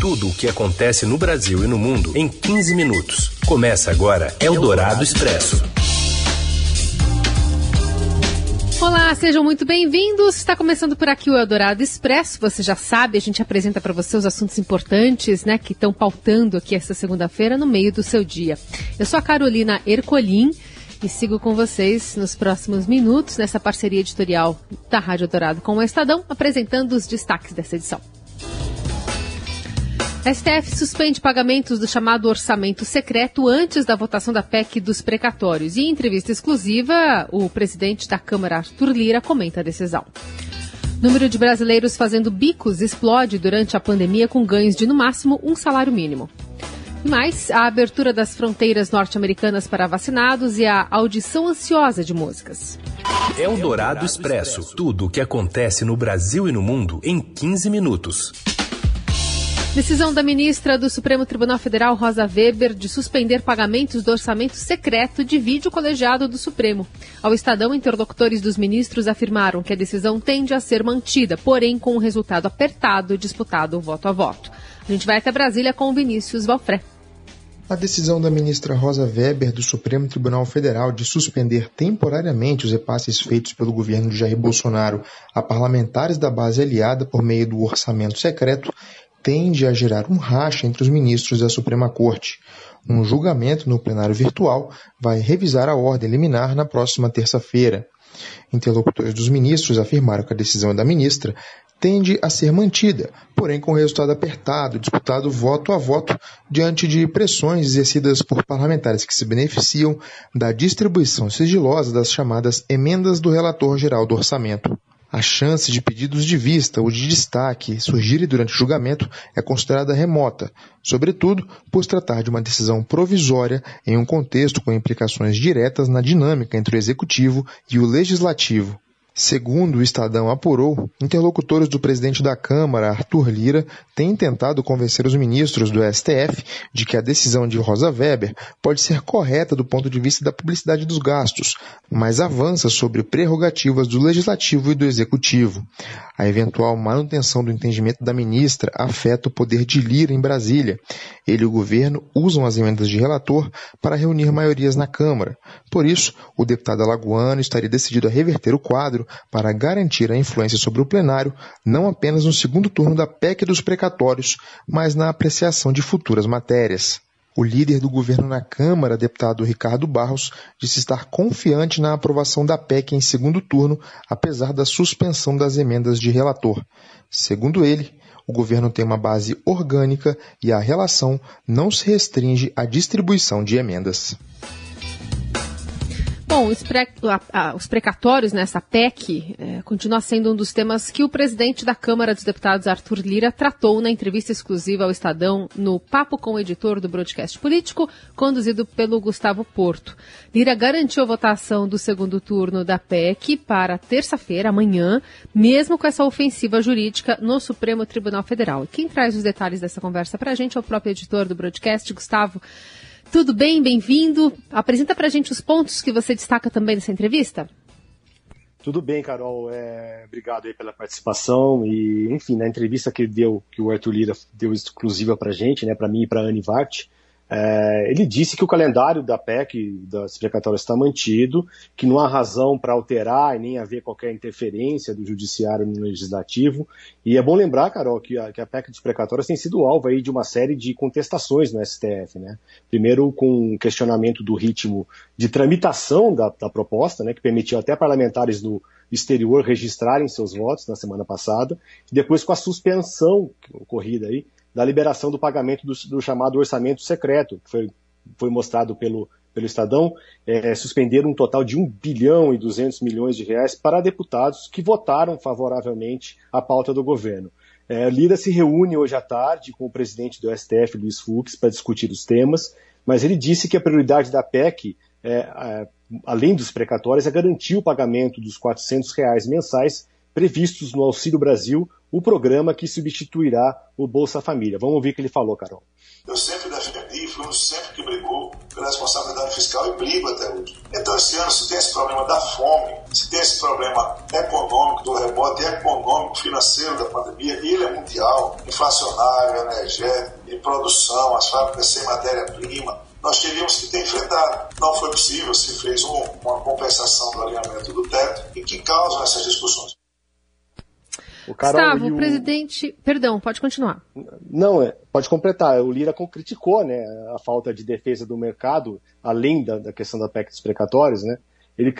Tudo o que acontece no Brasil e no mundo em 15 minutos. Começa agora Eldorado Expresso. Olá, sejam muito bem-vindos. Está começando por aqui o Eldorado Expresso. Você já sabe, a gente apresenta para você os assuntos importantes, né, que estão pautando aqui essa segunda-feira no meio do seu dia. Eu sou a Carolina Ercolim e sigo com vocês nos próximos minutos nessa parceria editorial da Rádio Dourado com o Estadão, apresentando os destaques dessa edição. STF suspende pagamentos do chamado orçamento secreto antes da votação da PEC dos precatórios. E em entrevista exclusiva, o presidente da Câmara, Arthur Lira, comenta a decisão. Número de brasileiros fazendo bicos explode durante a pandemia com ganhos de no máximo um salário mínimo. E mais, a abertura das fronteiras norte-americanas para vacinados e a audição ansiosa de músicas. Eldorado Expresso. Tudo o que acontece no Brasil e no mundo em 15 minutos. Decisão da ministra do Supremo Tribunal Federal, Rosa Weber, de suspender pagamentos do orçamento secreto divide o colegiado do Supremo. Ao Estadão, interlocutores dos ministros afirmaram que a decisão tende a ser mantida, porém com um resultado apertado disputado voto a voto. A gente vai até Brasília com o Vinícius Valfré. A decisão da ministra Rosa Weber do Supremo Tribunal Federal de suspender temporariamente os repasses feitos pelo governo de Jair Bolsonaro a parlamentares da base aliada por meio do orçamento secreto tende a gerar um racha entre os ministros da Suprema Corte. Um julgamento no plenário virtual vai revisar a ordem liminar na próxima terça-feira. Interlocutores dos ministros afirmaram que a decisão da ministra tende a ser mantida, porém com resultado apertado, disputado voto a voto, diante de pressões exercidas por parlamentares que se beneficiam da distribuição sigilosa das chamadas emendas do relator geral do orçamento. A chance de pedidos de vista ou de destaque surgirem durante o julgamento é considerada remota, sobretudo por se tratar de uma decisão provisória em um contexto com implicações diretas na dinâmica entre o executivo e o legislativo. Segundo o Estadão apurou, interlocutores do presidente da Câmara, Arthur Lira, têm tentado convencer os ministros do STF de que a decisão de Rosa Weber pode ser correta do ponto de vista da publicidade dos gastos, mas avança sobre prerrogativas do Legislativo e do Executivo. A eventual manutenção do entendimento da ministra afeta o poder de Lira em Brasília. Ele e o governo usam as emendas de relator para reunir maiorias na Câmara. Por isso, o deputado alagoano estaria decidido a reverter o quadro para garantir a influência sobre o plenário, não apenas no segundo turno da PEC dos precatórios, mas na apreciação de futuras matérias. O líder do governo na Câmara, deputado Ricardo Barros, disse estar confiante na aprovação da PEC em segundo turno, apesar da suspensão das emendas de relator. Segundo ele, o governo tem uma base orgânica e a relação não se restringe à distribuição de emendas. Bom, os, pre, a, a, os precatórios nessa PEC é, continua sendo um dos temas que o presidente da Câmara dos Deputados, Arthur Lira, tratou na entrevista exclusiva ao Estadão no Papo com o editor do broadcast político, conduzido pelo Gustavo Porto. Lira garantiu a votação do segundo turno da PEC para terça-feira, amanhã, mesmo com essa ofensiva jurídica no Supremo Tribunal Federal. E quem traz os detalhes dessa conversa para a gente é o próprio editor do broadcast, Gustavo. Tudo bem? Bem-vindo. Apresenta para a gente os pontos que você destaca também nessa entrevista. Tudo bem, Carol. É, obrigado aí pela participação e, enfim, na entrevista que deu, que o Arthur Lira deu exclusiva para a gente, né, para mim e para Anne Vart, é, ele disse que o calendário da PEC, das precatórias, está mantido, que não há razão para alterar e nem haver qualquer interferência do judiciário no legislativo. E é bom lembrar, Carol, que a, que a PEC dos precatórios tem sido alvo aí de uma série de contestações no STF. Né? Primeiro, com questionamento do ritmo de tramitação da, da proposta, né, que permitiu até parlamentares do exterior registrarem seus votos na semana passada, e depois com a suspensão ocorrida aí da liberação do pagamento do, do chamado orçamento secreto, que foi, foi mostrado pelo, pelo Estadão, é, suspender um total de 1 bilhão e 200 milhões de reais para deputados que votaram favoravelmente à pauta do governo. É, Lira se reúne hoje à tarde com o presidente do STF, Luiz Fux, para discutir os temas, mas ele disse que a prioridade da PEC, é, é, além dos precatórios, é garantir o pagamento dos 400 reais mensais previstos no Auxílio Brasil, o programa que substituirá o Bolsa Família. Vamos ouvir o que ele falou, Carol. Eu sempre defendi, políticos sempre que brigou pela responsabilidade fiscal e brigo até hoje. Então, esse ano, se tem esse problema da fome, se tem esse problema econômico, do rebote econômico, financeiro da pandemia, e ele é mundial, inflacionário, energético, de produção, as fábricas sem matéria-prima, nós teríamos que ter enfrentado. Não foi possível, se fez um, uma compensação do alinhamento do teto e que causam essas discussões. O Carol Gustavo, o presidente. Perdão, pode continuar. Não, é, pode completar. O Lira criticou né, a falta de defesa do mercado, além da, da questão da PEC dos precatórios, né? Ele,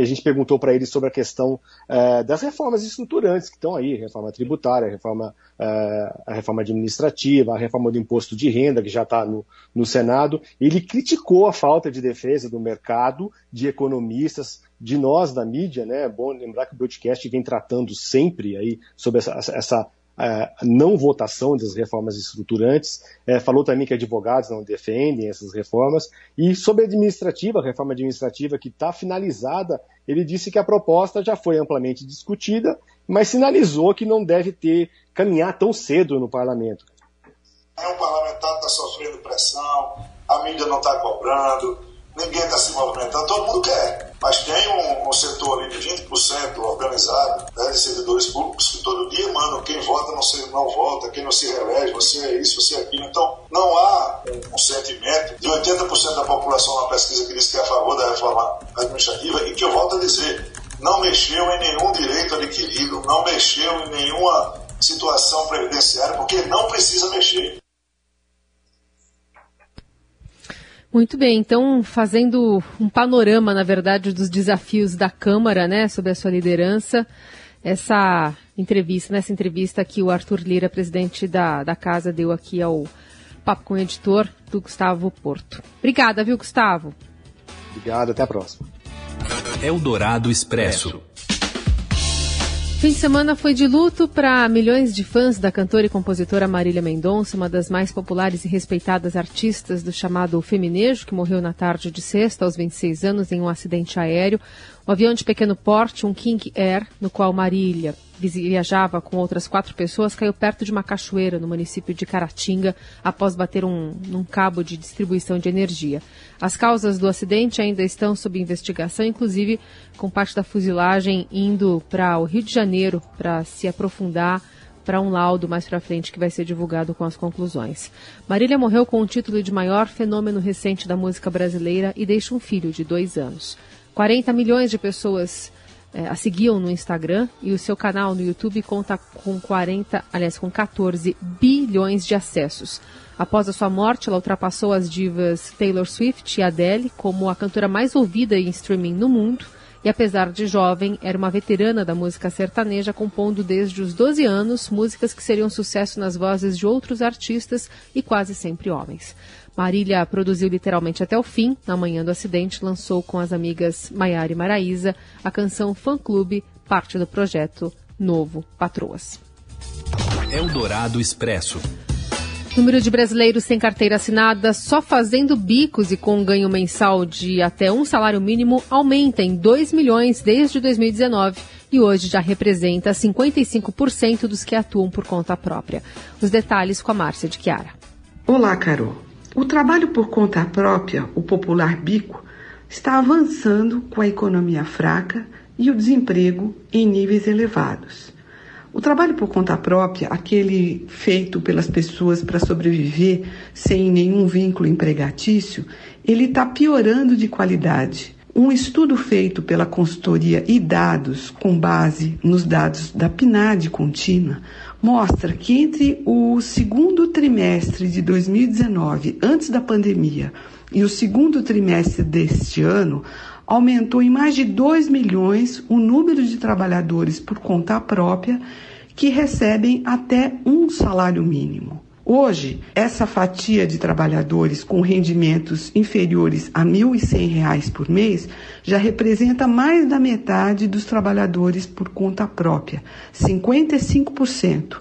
a gente perguntou para ele sobre a questão é, das reformas estruturantes que estão aí, reforma tributária, reforma, é, a reforma administrativa, a reforma do imposto de renda, que já está no, no Senado. Ele criticou a falta de defesa do mercado, de economistas, de nós da mídia, né? É bom lembrar que o broadcast vem tratando sempre aí sobre essa, essa a não votação das reformas estruturantes, é, falou também que advogados não defendem essas reformas, e sobre a administrativa, a reforma administrativa que está finalizada, ele disse que a proposta já foi amplamente discutida, mas sinalizou que não deve ter caminhar tão cedo no parlamento. É um parlamentar está sofrendo pressão, a mídia não está cobrando, ninguém está se movimentando, todo mundo quer. Mas tem um, um setor ali de 20% organizado, né, de servidores públicos, que todo dia mandam quem vota não, se, não vota, quem não se reelege, você é isso, você é aquilo. Então, não há um, um sentimento de 80% da população na pesquisa que diz que é a favor da reforma administrativa e que eu volto a dizer, não mexeu em nenhum direito adquirido, não mexeu em nenhuma situação previdenciária, porque não precisa mexer. Muito bem, então fazendo um panorama, na verdade, dos desafios da Câmara, né, sobre a sua liderança, essa entrevista, nessa entrevista que o Arthur Lira, presidente da, da casa, deu aqui ao Papo com o Editor do Gustavo Porto. Obrigada, viu, Gustavo? Obrigado, até a próxima. Eldorado Expresso. Fim de semana foi de luto para milhões de fãs da cantora e compositora Marília Mendonça, uma das mais populares e respeitadas artistas do chamado feminejo, que morreu na tarde de sexta, aos 26 anos, em um acidente aéreo. O avião de pequeno porte, um King Air, no qual Marília viajava com outras quatro pessoas, caiu perto de uma cachoeira no município de Caratinga após bater um, num cabo de distribuição de energia. As causas do acidente ainda estão sob investigação, inclusive com parte da fuzilagem indo para o Rio de Janeiro para se aprofundar para um laudo mais para frente que vai ser divulgado com as conclusões. Marília morreu com o título de maior fenômeno recente da música brasileira e deixa um filho de dois anos. 40 milhões de pessoas é, a seguiam no Instagram e o seu canal no YouTube conta com 40, aliás, com 14 bilhões de acessos. Após a sua morte, ela ultrapassou as divas Taylor Swift e Adele como a cantora mais ouvida em streaming no mundo. E apesar de jovem, era uma veterana da música sertaneja, compondo desde os 12 anos músicas que seriam sucesso nas vozes de outros artistas e quase sempre homens. Marília produziu literalmente até o fim. Na manhã do acidente, lançou com as amigas Maiara e Maraísa a canção Fã Clube, parte do projeto Novo Patroas. Eldorado Expresso. Número de brasileiros sem carteira assinada só fazendo bicos e com ganho mensal de até um salário mínimo aumenta em 2 milhões desde 2019 e hoje já representa 55% dos que atuam por conta própria. Os detalhes com a Márcia de Chiara. Olá, Carol. O trabalho por conta própria, o popular bico, está avançando com a economia fraca e o desemprego em níveis elevados. O trabalho por conta própria, aquele feito pelas pessoas para sobreviver sem nenhum vínculo empregatício, ele está piorando de qualidade. Um estudo feito pela consultoria e dados, com base nos dados da PNAD contínua, mostra que entre o segundo trimestre de 2019, antes da pandemia, e o segundo trimestre deste ano, aumentou em mais de 2 milhões o número de trabalhadores por conta própria que recebem até um salário mínimo. Hoje, essa fatia de trabalhadores com rendimentos inferiores a R$ 1.100 por mês já representa mais da metade dos trabalhadores por conta própria, 55%.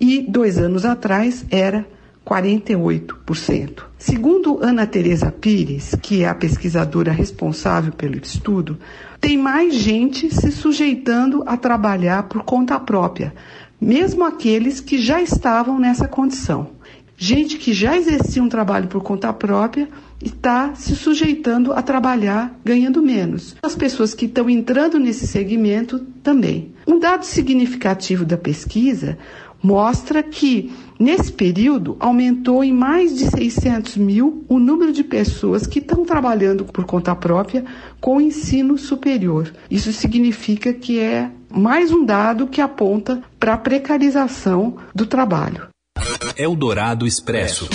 E dois anos atrás era 48%. Segundo Ana Teresa Pires, que é a pesquisadora responsável pelo estudo, tem mais gente se sujeitando a trabalhar por conta própria, mesmo aqueles que já estavam nessa condição. gente que já exercia um trabalho por conta própria está se sujeitando a trabalhar ganhando menos. As pessoas que estão entrando nesse segmento também. Um dado significativo da pesquisa mostra que, nesse período, aumentou em mais de 600 mil o número de pessoas que estão trabalhando por conta própria com ensino superior. Isso significa que é mais um dado que aponta para a precarização do trabalho. Eldorado Expresso.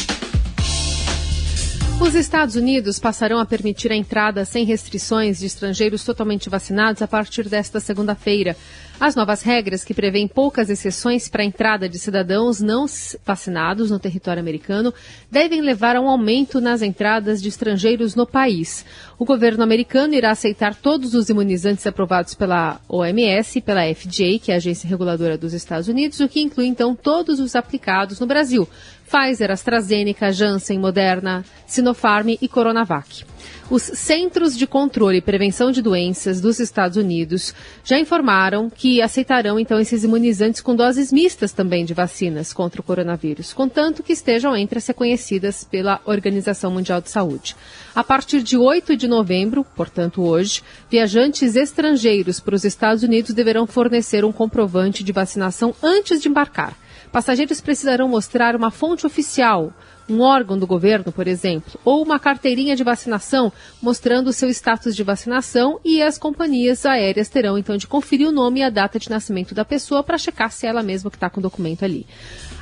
Os Estados Unidos passarão a permitir a entrada sem restrições de estrangeiros totalmente vacinados a partir desta segunda-feira. As novas regras, que prevêem poucas exceções para a entrada de cidadãos não vacinados no território americano, devem levar a um aumento nas entradas de estrangeiros no país. O governo americano irá aceitar todos os imunizantes aprovados pela OMS e pela FDA, que é a agência reguladora dos Estados Unidos, o que inclui então todos os aplicados no Brasil. Pfizer, AstraZeneca, Janssen, Moderna, Sinopharm e Coronavac. Os Centros de Controle e Prevenção de Doenças dos Estados Unidos já informaram que aceitarão então esses imunizantes com doses mistas também de vacinas contra o coronavírus, contanto que estejam entre as reconhecidas pela Organização Mundial de Saúde. A partir de 8 de novembro, portanto hoje, viajantes estrangeiros para os Estados Unidos deverão fornecer um comprovante de vacinação antes de embarcar. Passageiros precisarão mostrar uma fonte oficial um órgão do governo, por exemplo, ou uma carteirinha de vacinação mostrando o seu status de vacinação e as companhias aéreas terão então de conferir o nome e a data de nascimento da pessoa para checar se é ela mesma que está com o documento ali.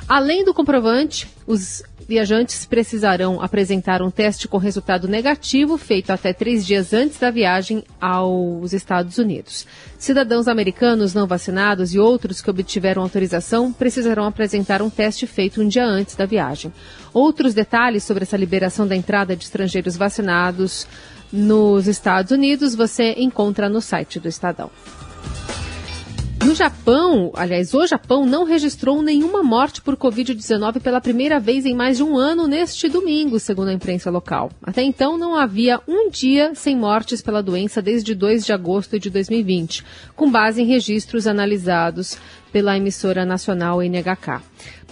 Além do comprovante, os viajantes precisarão apresentar um teste com resultado negativo feito até três dias antes da viagem aos Estados Unidos. Cidadãos americanos não vacinados e outros que obtiveram autorização precisarão apresentar um teste feito um dia antes da viagem. Outros detalhes sobre essa liberação da entrada de estrangeiros vacinados nos Estados Unidos você encontra no site do Estadão. No Japão, aliás, o Japão não registrou nenhuma morte por Covid-19 pela primeira vez em mais de um ano neste domingo, segundo a imprensa local. Até então, não havia um dia sem mortes pela doença desde 2 de agosto de 2020, com base em registros analisados pela emissora nacional NHK.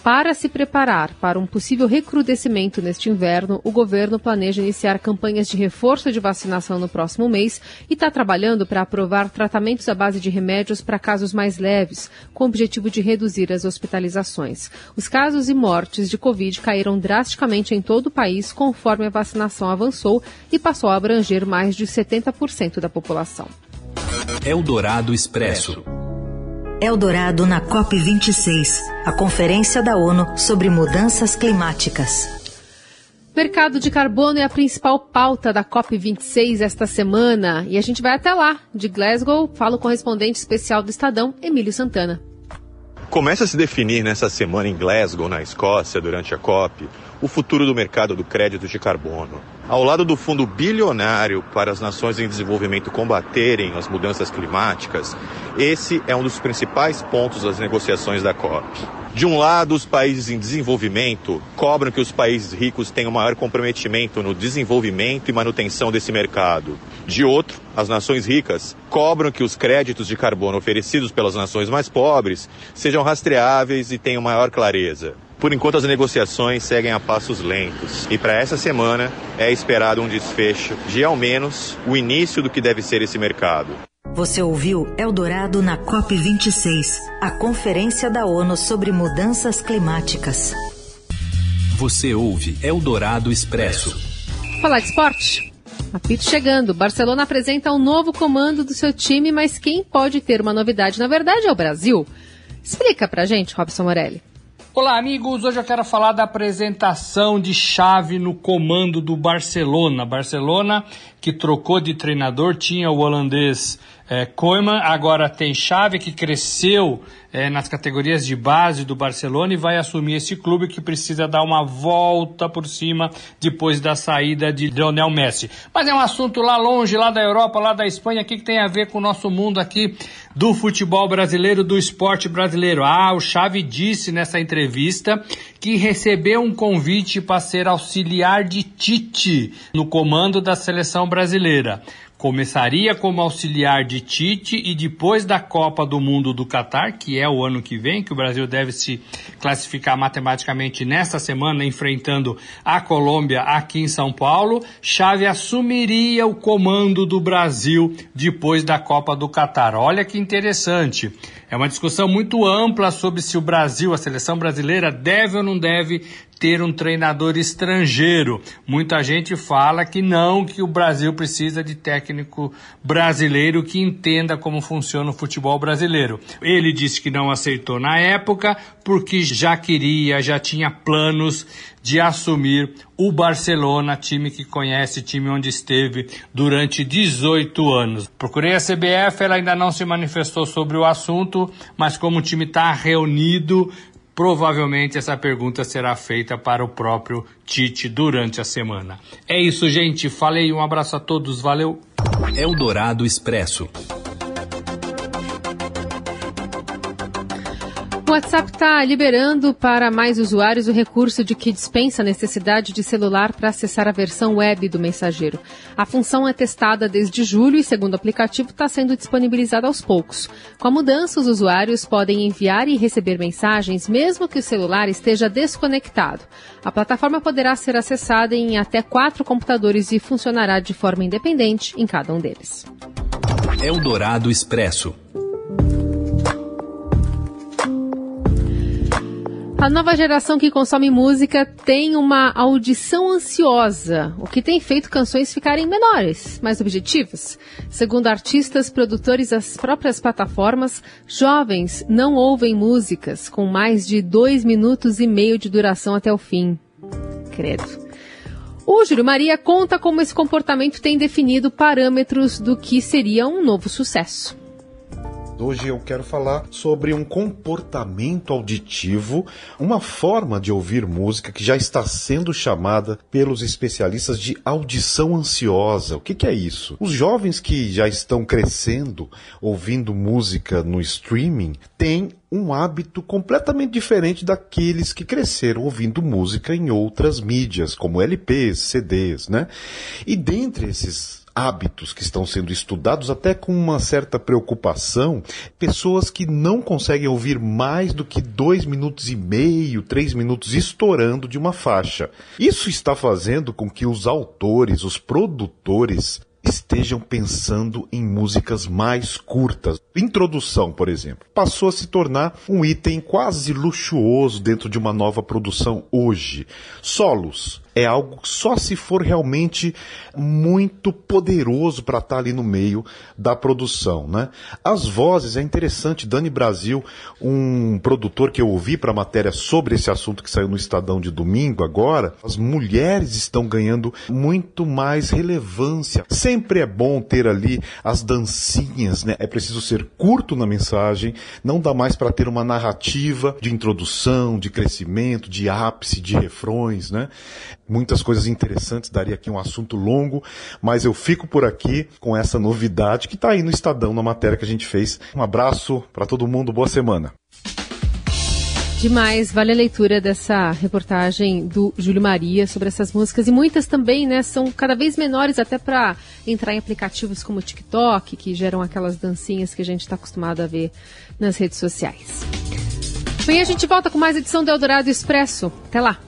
Para se preparar para um possível recrudescimento neste inverno, o governo planeja iniciar campanhas de reforço de vacinação no próximo mês e está trabalhando para aprovar tratamentos à base de remédios para casos mais leves, com o objetivo de reduzir as hospitalizações. Os casos e mortes de Covid caíram drasticamente em todo o país conforme a vacinação avançou e passou a abranger mais de 70% da população. Eldorado Expresso. Eldorado na COP26, a conferência da ONU sobre mudanças climáticas. Mercado de carbono é a principal pauta da COP26 esta semana e a gente vai até lá, de Glasgow, fala o correspondente especial do Estadão, Emílio Santana. Começa a se definir nessa semana em Glasgow, na Escócia, durante a COP, o futuro do mercado do crédito de carbono. Ao lado do fundo bilionário para as nações em desenvolvimento combaterem as mudanças climáticas, esse é um dos principais pontos das negociações da COP. De um lado, os países em desenvolvimento cobram que os países ricos tenham maior comprometimento no desenvolvimento e manutenção desse mercado. De outro, as nações ricas cobram que os créditos de carbono oferecidos pelas nações mais pobres sejam rastreáveis e tenham maior clareza. Por enquanto, as negociações seguem a passos lentos e para essa semana é esperado um desfecho de, ao menos, o início do que deve ser esse mercado. Você ouviu Eldorado na COP26, a conferência da ONU sobre mudanças climáticas. Você ouve Eldorado Expresso. Falar de esporte? Apito chegando. Barcelona apresenta um novo comando do seu time, mas quem pode ter uma novidade, na verdade, é o Brasil. Explica pra gente, Robson Morelli. Olá, amigos. Hoje eu quero falar da apresentação de chave no comando do Barcelona. Barcelona que trocou de treinador, tinha o holandês é, Koeman, agora tem chave que cresceu é, nas categorias de base do Barcelona e vai assumir esse clube que precisa dar uma volta por cima depois da saída de Lionel Messi. Mas é um assunto lá longe, lá da Europa, lá da Espanha, que, tem a ver com o nosso mundo aqui do futebol brasileiro, do esporte brasileiro. Ah, o Xavi disse nessa entrevista que recebeu um convite para ser auxiliar de Tite no comando da seleção brasileira. Começaria como auxiliar de Tite e depois da Copa do Mundo do Catar, que é o ano que vem, que o Brasil deve se classificar matematicamente nesta semana, enfrentando a Colômbia aqui em São Paulo, Xavi assumiria o comando do Brasil depois da Copa do Catar. Olha que interessante. É uma discussão muito ampla sobre se o Brasil, a seleção brasileira, deve ou não deve ter um treinador estrangeiro. Muita gente fala que não, que o Brasil precisa de técnico brasileiro que entenda como funciona o futebol brasileiro. Ele disse que não aceitou na época porque já queria, já tinha planos de assumir o Barcelona, time que conhece, time onde esteve durante 18 anos. Procurei a CBF, ela ainda não se manifestou sobre o assunto, mas como o time está reunido, Provavelmente essa pergunta será feita para o próprio Tite durante a semana. É isso, gente. Falei, um abraço a todos, valeu. Eldorado Expresso. O WhatsApp está liberando para mais usuários o recurso de que dispensa a necessidade de celular para acessar a versão web do mensageiro. A função é testada desde julho e, segundo o aplicativo, está sendo disponibilizada aos poucos. Com a mudança, os usuários podem enviar e receber mensagens mesmo que o celular esteja desconectado. A plataforma poderá ser acessada em até quatro computadores e funcionará de forma independente em cada um deles. Eldorado Expresso. A nova geração que consome música tem uma audição ansiosa, o que tem feito canções ficarem menores, mais objetivas. Segundo artistas, produtores das próprias plataformas, jovens não ouvem músicas com mais de dois minutos e meio de duração até o fim. Credo. O Júlio Maria conta como esse comportamento tem definido parâmetros do que seria um novo sucesso. Hoje eu quero falar sobre um comportamento auditivo, uma forma de ouvir música que já está sendo chamada pelos especialistas de audição ansiosa. O que, que é isso? Os jovens que já estão crescendo ouvindo música no streaming têm um hábito completamente diferente daqueles que cresceram ouvindo música em outras mídias, como LPs, CDs, né? E dentre esses hábitos que estão sendo estudados, até com uma certa preocupação, pessoas que não conseguem ouvir mais do que dois minutos e meio, três minutos estourando de uma faixa. Isso está fazendo com que os autores, os produtores, estejam pensando em músicas mais curtas. Introdução, por exemplo, passou a se tornar um item quase luxuoso dentro de uma nova produção hoje. Solos é algo só se for realmente muito poderoso para estar tá ali no meio da produção, né? As vozes é interessante. Dani Brasil, um produtor que eu ouvi para a matéria sobre esse assunto que saiu no Estadão de domingo agora, as mulheres estão ganhando muito mais relevância. Sempre é bom ter ali as dancinhas, né? É preciso ser curto na mensagem, não dá mais para ter uma narrativa de introdução, de crescimento, de ápice, de refrões, né? Muitas coisas interessantes, daria aqui um assunto longo, mas eu fico por aqui com essa novidade que está aí no Estadão, na matéria que a gente fez. Um abraço para todo mundo, boa semana. Demais, vale a leitura dessa reportagem do Júlio Maria sobre essas músicas e muitas também, né, são cada vez menores até para entrar em aplicativos como o TikTok, que geram aquelas dancinhas que a gente está acostumado a ver nas redes sociais. Amanhã a gente volta com mais edição do Eldorado Expresso. Até lá!